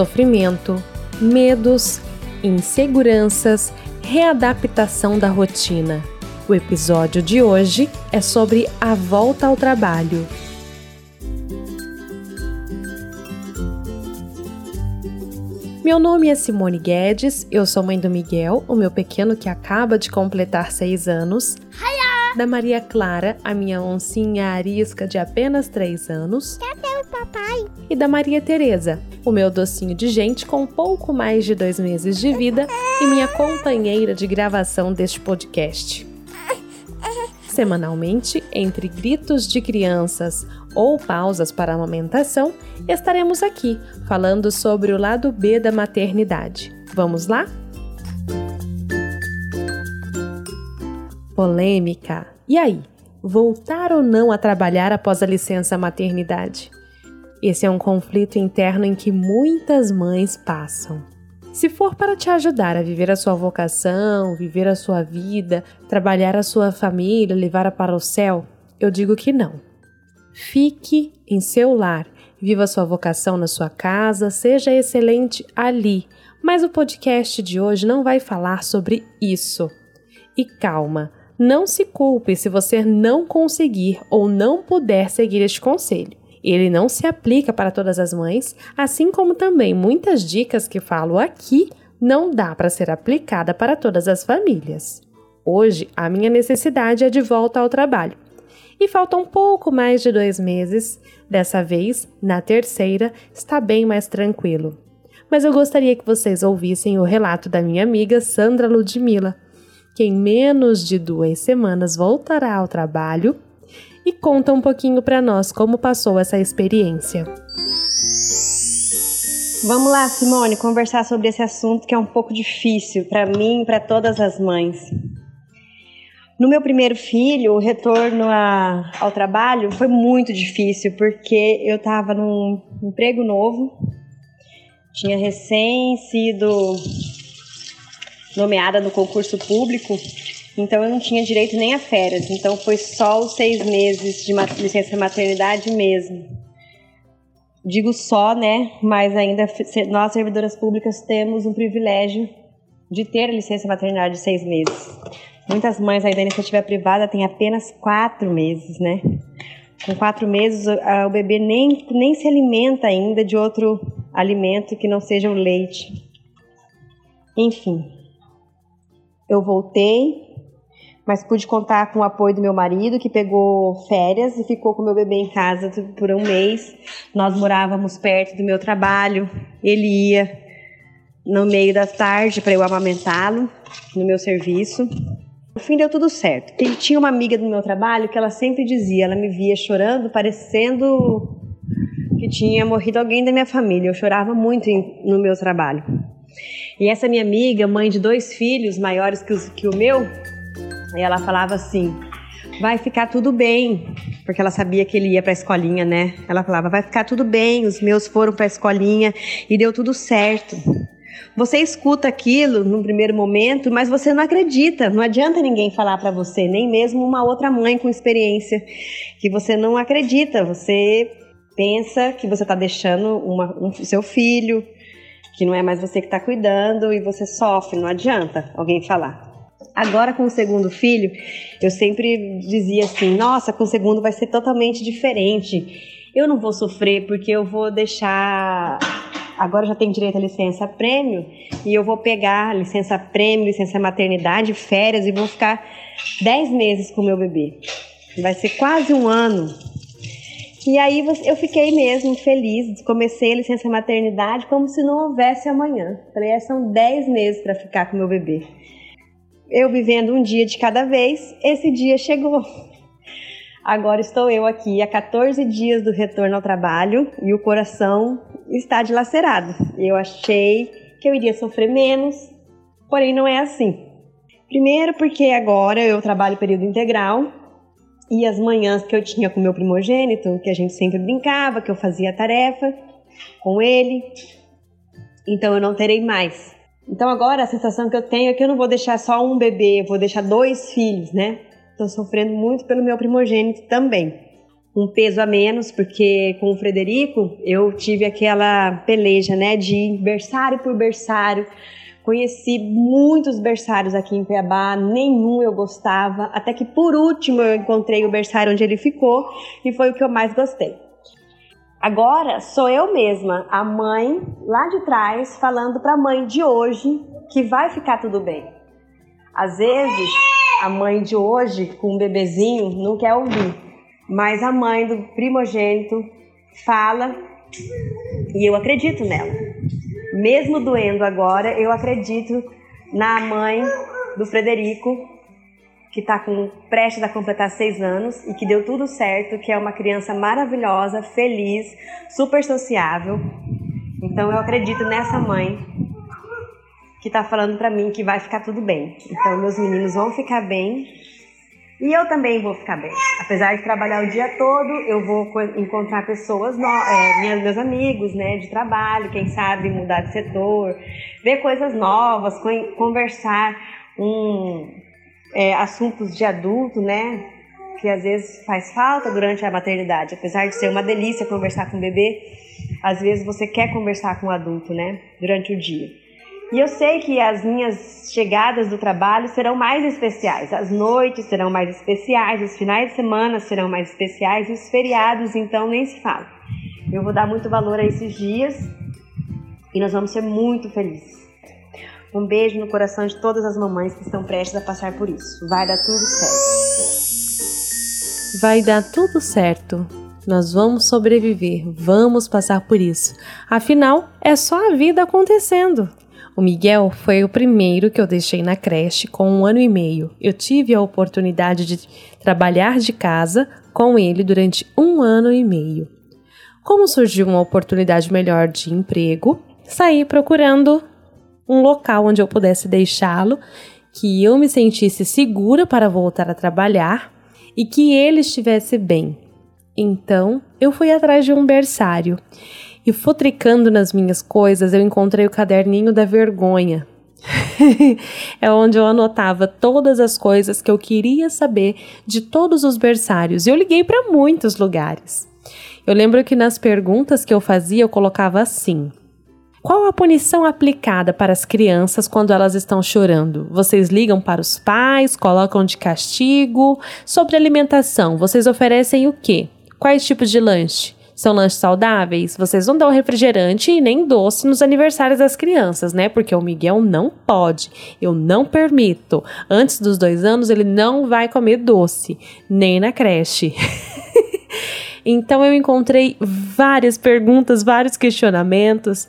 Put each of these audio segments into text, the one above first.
sofrimento, medos, inseguranças, readaptação da rotina. O episódio de hoje é sobre a volta ao trabalho. Meu nome é Simone Guedes, eu sou mãe do Miguel, o meu pequeno que acaba de completar seis anos. Hiya! Da Maria Clara, a minha oncinha arisca de apenas três anos. Cadê papai? E da Maria Tereza, o meu docinho de gente com pouco mais de dois meses de vida e minha companheira de gravação deste podcast. Semanalmente, entre gritos de crianças ou pausas para amamentação, estaremos aqui falando sobre o lado B da maternidade. Vamos lá? Polêmica. E aí? Voltar ou não a trabalhar após a licença maternidade? Esse é um conflito interno em que muitas mães passam. Se for para te ajudar a viver a sua vocação, viver a sua vida, trabalhar a sua família, levar-a para o céu, eu digo que não. Fique em seu lar, viva a sua vocação na sua casa, seja excelente ali. Mas o podcast de hoje não vai falar sobre isso. E calma, não se culpe se você não conseguir ou não puder seguir este conselho. Ele não se aplica para todas as mães, assim como também muitas dicas que falo aqui não dá para ser aplicada para todas as famílias. Hoje, a minha necessidade é de volta ao trabalho. E falta um pouco mais de dois meses. Dessa vez, na terceira, está bem mais tranquilo. Mas eu gostaria que vocês ouvissem o relato da minha amiga Sandra Ludmilla, que em menos de duas semanas voltará ao trabalho e conta um pouquinho para nós como passou essa experiência. Vamos lá, Simone, conversar sobre esse assunto que é um pouco difícil para mim e para todas as mães. No meu primeiro filho, o retorno a, ao trabalho foi muito difícil porque eu estava num emprego novo, tinha recém sido nomeada no concurso público então eu não tinha direito nem a férias. Então foi só os seis meses de licença maternidade mesmo. Digo só, né? Mas ainda nós, servidoras públicas, temos um privilégio de ter a licença maternidade de seis meses. Muitas mães aí da iniciativa privada têm apenas quatro meses, né? Com quatro meses, o bebê nem, nem se alimenta ainda de outro alimento que não seja o leite. Enfim, eu voltei mas pude contar com o apoio do meu marido, que pegou férias e ficou com meu bebê em casa por um mês. Nós morávamos perto do meu trabalho, ele ia no meio da tarde para eu amamentá-lo no meu serviço. No fim deu tudo certo. Ele tinha uma amiga do meu trabalho que ela sempre dizia, ela me via chorando, parecendo que tinha morrido alguém da minha família. Eu chorava muito no meu trabalho. E essa minha amiga, mãe de dois filhos maiores que, os, que o meu, e ela falava assim: vai ficar tudo bem, porque ela sabia que ele ia para a escolinha, né? Ela falava: vai ficar tudo bem, os meus foram para a escolinha e deu tudo certo. Você escuta aquilo no primeiro momento, mas você não acredita. Não adianta ninguém falar para você, nem mesmo uma outra mãe com experiência, que você não acredita. Você pensa que você está deixando uma, um, seu filho, que não é mais você que está cuidando e você sofre. Não adianta alguém falar. Agora com o segundo filho, eu sempre dizia assim: nossa, com o segundo vai ser totalmente diferente. Eu não vou sofrer porque eu vou deixar. Agora já tenho direito à licença prêmio e eu vou pegar licença prêmio, licença maternidade, férias e vou ficar 10 meses com o meu bebê. Vai ser quase um ano. E aí eu fiquei mesmo feliz, comecei a licença maternidade como se não houvesse amanhã. Falei, é, são 10 meses para ficar com meu bebê eu vivendo um dia de cada vez, esse dia chegou. Agora estou eu aqui há 14 dias do retorno ao trabalho e o coração está dilacerado. Eu achei que eu iria sofrer menos, porém não é assim. Primeiro porque agora eu trabalho período integral e as manhãs que eu tinha com meu primogênito, que a gente sempre brincava, que eu fazia tarefa com ele, então eu não terei mais. Então agora a sensação que eu tenho é que eu não vou deixar só um bebê, eu vou deixar dois filhos, né? Estou sofrendo muito pelo meu primogênito também. um peso a menos, porque com o Frederico eu tive aquela peleja, né, de berçário por berçário. Conheci muitos berçários aqui em Peabá, nenhum eu gostava, até que por último eu encontrei o berçário onde ele ficou e foi o que eu mais gostei. Agora sou eu mesma, a mãe lá de trás, falando para a mãe de hoje que vai ficar tudo bem. Às vezes, a mãe de hoje, com um bebezinho, não quer ouvir, mas a mãe do primogênito fala e eu acredito nela. Mesmo doendo agora, eu acredito na mãe do Frederico, que está com prestes a completar seis anos e que deu tudo certo, que é uma criança maravilhosa, feliz, super sociável. Então eu acredito nessa mãe que está falando para mim que vai ficar tudo bem. Então meus meninos vão ficar bem e eu também vou ficar bem. Apesar de trabalhar o dia todo, eu vou encontrar pessoas, no, é, meus amigos, né, de trabalho, quem sabe mudar de setor, ver coisas novas, conversar um, é, assuntos de adulto, né, que às vezes faz falta durante a maternidade. Apesar de ser uma delícia conversar com o bebê, às vezes você quer conversar com o adulto, né, durante o dia. E eu sei que as minhas chegadas do trabalho serão mais especiais, as noites serão mais especiais, os finais de semana serão mais especiais e os feriados, então, nem se fala. Eu vou dar muito valor a esses dias e nós vamos ser muito felizes. Um beijo no coração de todas as mamães que estão prestes a passar por isso. Vai dar tudo certo. Vai dar tudo certo. Nós vamos sobreviver, vamos passar por isso. Afinal, é só a vida acontecendo. O Miguel foi o primeiro que eu deixei na creche com um ano e meio. Eu tive a oportunidade de trabalhar de casa com ele durante um ano e meio. Como surgiu uma oportunidade melhor de emprego, saí procurando um local onde eu pudesse deixá-lo, que eu me sentisse segura para voltar a trabalhar e que ele estivesse bem. Então, eu fui atrás de um berçário e futricando nas minhas coisas, eu encontrei o caderninho da vergonha. é onde eu anotava todas as coisas que eu queria saber de todos os berçários. E eu liguei para muitos lugares. Eu lembro que nas perguntas que eu fazia, eu colocava assim: qual a punição aplicada para as crianças quando elas estão chorando? Vocês ligam para os pais, colocam de castigo? Sobre alimentação, vocês oferecem o quê? Quais tipos de lanche? São lanches saudáveis? Vocês não dão refrigerante e nem doce nos aniversários das crianças, né? Porque o Miguel não pode. Eu não permito. Antes dos dois anos, ele não vai comer doce, nem na creche. então eu encontrei várias perguntas, vários questionamentos.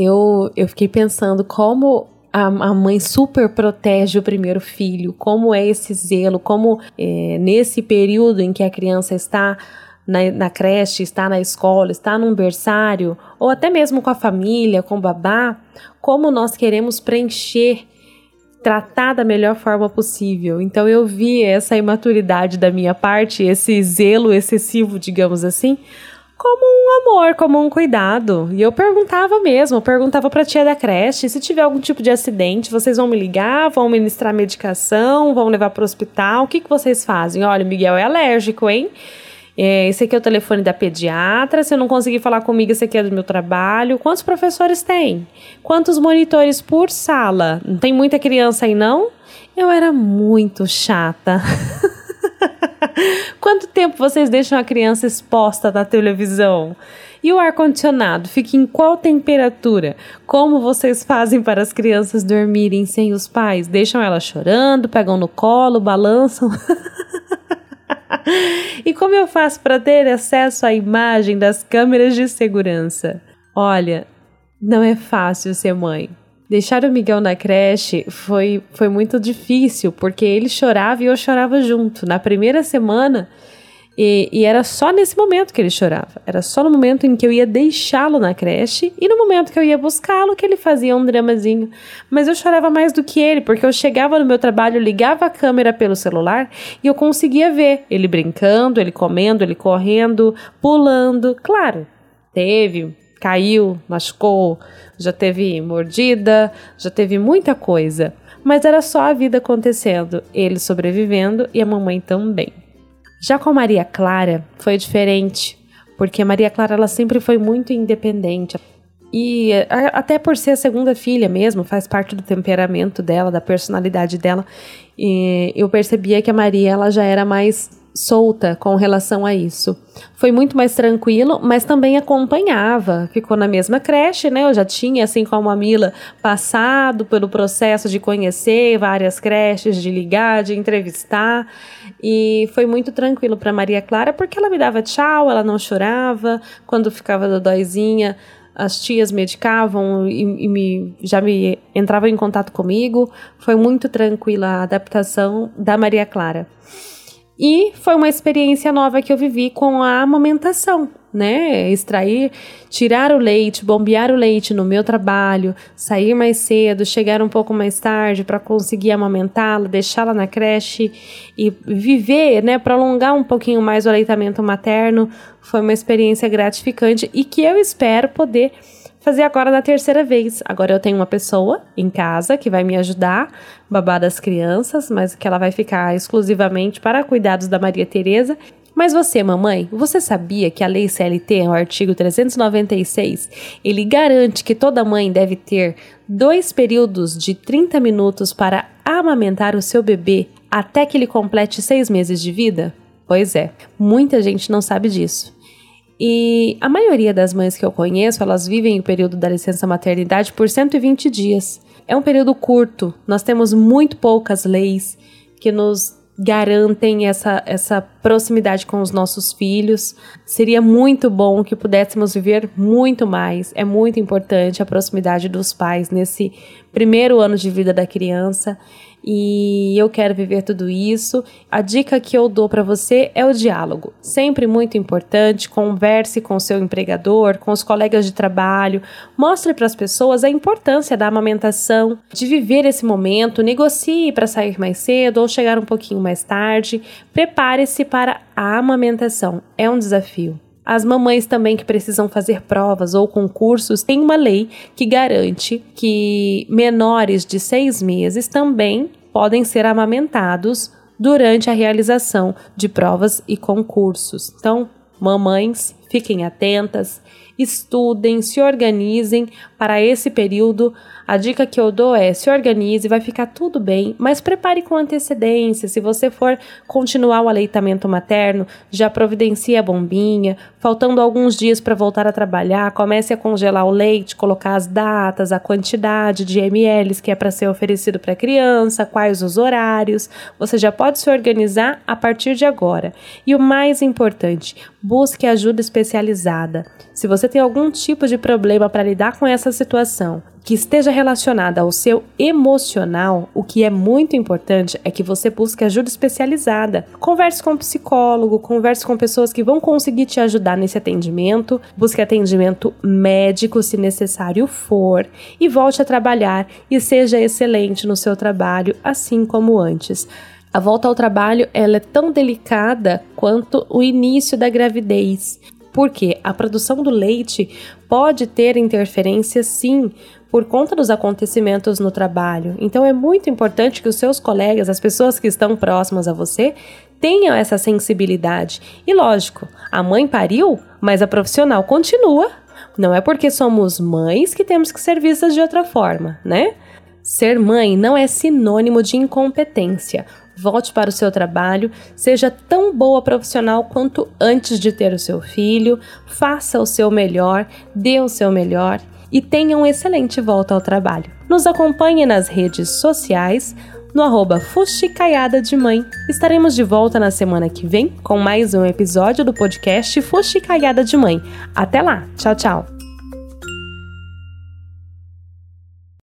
Eu, eu fiquei pensando como a, a, mãe super protege o primeiro filho, como é esse zelo, como é, nesse período em que a criança está na, na creche, está na escola, está num berçário, ou até mesmo com a família, com o babá, como nós queremos preencher tratar da melhor forma possível. Então eu vi essa imaturidade da minha parte, esse zelo excessivo, digamos assim, como um amor, como um cuidado. E eu perguntava mesmo, eu perguntava para a tia da creche, se tiver algum tipo de acidente, vocês vão me ligar, vão ministrar medicação, vão levar para o hospital, o que, que vocês fazem? Olha, o Miguel é alérgico, hein? É, esse aqui é o telefone da pediatra. Se eu não conseguir falar comigo, esse aqui é do meu trabalho. Quantos professores tem? Quantos monitores por sala? Não tem muita criança aí, não? Eu era muito chata. Quanto vocês deixam a criança exposta na televisão? E o ar-condicionado fica em qual temperatura? Como vocês fazem para as crianças dormirem sem os pais? Deixam elas chorando, pegam no colo, balançam? e como eu faço para ter acesso à imagem das câmeras de segurança? Olha, não é fácil ser mãe. Deixar o Miguel na creche foi, foi muito difícil, porque ele chorava e eu chorava junto. Na primeira semana, e, e, era só nesse momento que ele chorava. Era só no momento em que eu ia deixá-lo na creche e no momento que eu ia buscá-lo que ele fazia um dramazinho. Mas eu chorava mais do que ele, porque eu chegava no meu trabalho, ligava a câmera pelo celular e eu conseguia ver ele brincando, ele comendo, ele correndo, pulando. Claro, teve, caiu, machucou, já teve mordida, já teve muita coisa. Mas era só a vida acontecendo, ele sobrevivendo e a mamãe também. Já com Maria Clara foi diferente, porque Maria Clara ela sempre foi muito independente. E até por ser a segunda filha mesmo, faz parte do temperamento dela, da personalidade dela. E eu percebia que a Maria ela já era mais solta com relação a isso. Foi muito mais tranquilo, mas também acompanhava. Ficou na mesma creche, né? Eu já tinha, assim como a Mila, passado pelo processo de conhecer várias creches, de ligar, de entrevistar. E foi muito tranquilo para Maria Clara, porque ela me dava tchau, ela não chorava. Quando ficava dodóizinha, as tias medicavam e, e me, já me entravam em contato comigo. Foi muito tranquila a adaptação da Maria Clara. E foi uma experiência nova que eu vivi com a amamentação, né? Extrair, tirar o leite, bombear o leite no meu trabalho, sair mais cedo, chegar um pouco mais tarde para conseguir amamentá-la, deixá-la na creche e viver, né? Prolongar um pouquinho mais o aleitamento materno foi uma experiência gratificante e que eu espero poder fazer agora da terceira vez. Agora eu tenho uma pessoa em casa que vai me ajudar, babar das crianças, mas que ela vai ficar exclusivamente para cuidados da Maria Tereza. Mas você, mamãe, você sabia que a Lei CLT, o artigo 396, ele garante que toda mãe deve ter dois períodos de 30 minutos para amamentar o seu bebê até que ele complete seis meses de vida? Pois é, muita gente não sabe disso. E a maioria das mães que eu conheço, elas vivem o período da licença maternidade por 120 dias. É um período curto. Nós temos muito poucas leis que nos garantem essa, essa proximidade com os nossos filhos. Seria muito bom que pudéssemos viver muito mais. É muito importante a proximidade dos pais nesse primeiro ano de vida da criança e eu quero viver tudo isso. A dica que eu dou para você é o diálogo. Sempre muito importante. Converse com o seu empregador, com os colegas de trabalho. Mostre para as pessoas a importância da amamentação, de viver esse momento. Negocie para sair mais cedo ou chegar um pouquinho mais tarde. Prepare-se para a amamentação. É um desafio. As mamães também que precisam fazer provas ou concursos, tem uma lei que garante que menores de seis meses também podem ser amamentados durante a realização de provas e concursos. Então, mamães, fiquem atentas estudem, se organizem para esse período. A dica que eu dou é: se organize, vai ficar tudo bem, mas prepare com antecedência. Se você for continuar o aleitamento materno, já providencie a bombinha. Faltando alguns dias para voltar a trabalhar, comece a congelar o leite, colocar as datas, a quantidade de ml que é para ser oferecido para a criança, quais os horários. Você já pode se organizar a partir de agora. E o mais importante, busque ajuda especializada. Se tem algum tipo de problema para lidar com essa situação que esteja relacionada ao seu emocional, o que é muito importante é que você busque ajuda especializada. Converse com um psicólogo, converse com pessoas que vão conseguir te ajudar nesse atendimento, busque atendimento médico se necessário for e volte a trabalhar e seja excelente no seu trabalho, assim como antes. A volta ao trabalho ela é tão delicada quanto o início da gravidez porque a produção do leite pode ter interferência sim por conta dos acontecimentos no trabalho. Então é muito importante que os seus colegas, as pessoas que estão próximas a você, tenham essa sensibilidade. E lógico, a mãe pariu, mas a profissional continua. Não é porque somos mães que temos que ser vistas de outra forma, né? Ser mãe não é sinônimo de incompetência volte para o seu trabalho, seja tão boa profissional quanto antes de ter o seu filho, faça o seu melhor, dê o seu melhor e tenha um excelente volta ao trabalho. Nos acompanhe nas redes sociais no arroba Fuxicaiada de Mãe. Estaremos de volta na semana que vem com mais um episódio do podcast Fuxicaiada de Mãe. Até lá, tchau, tchau!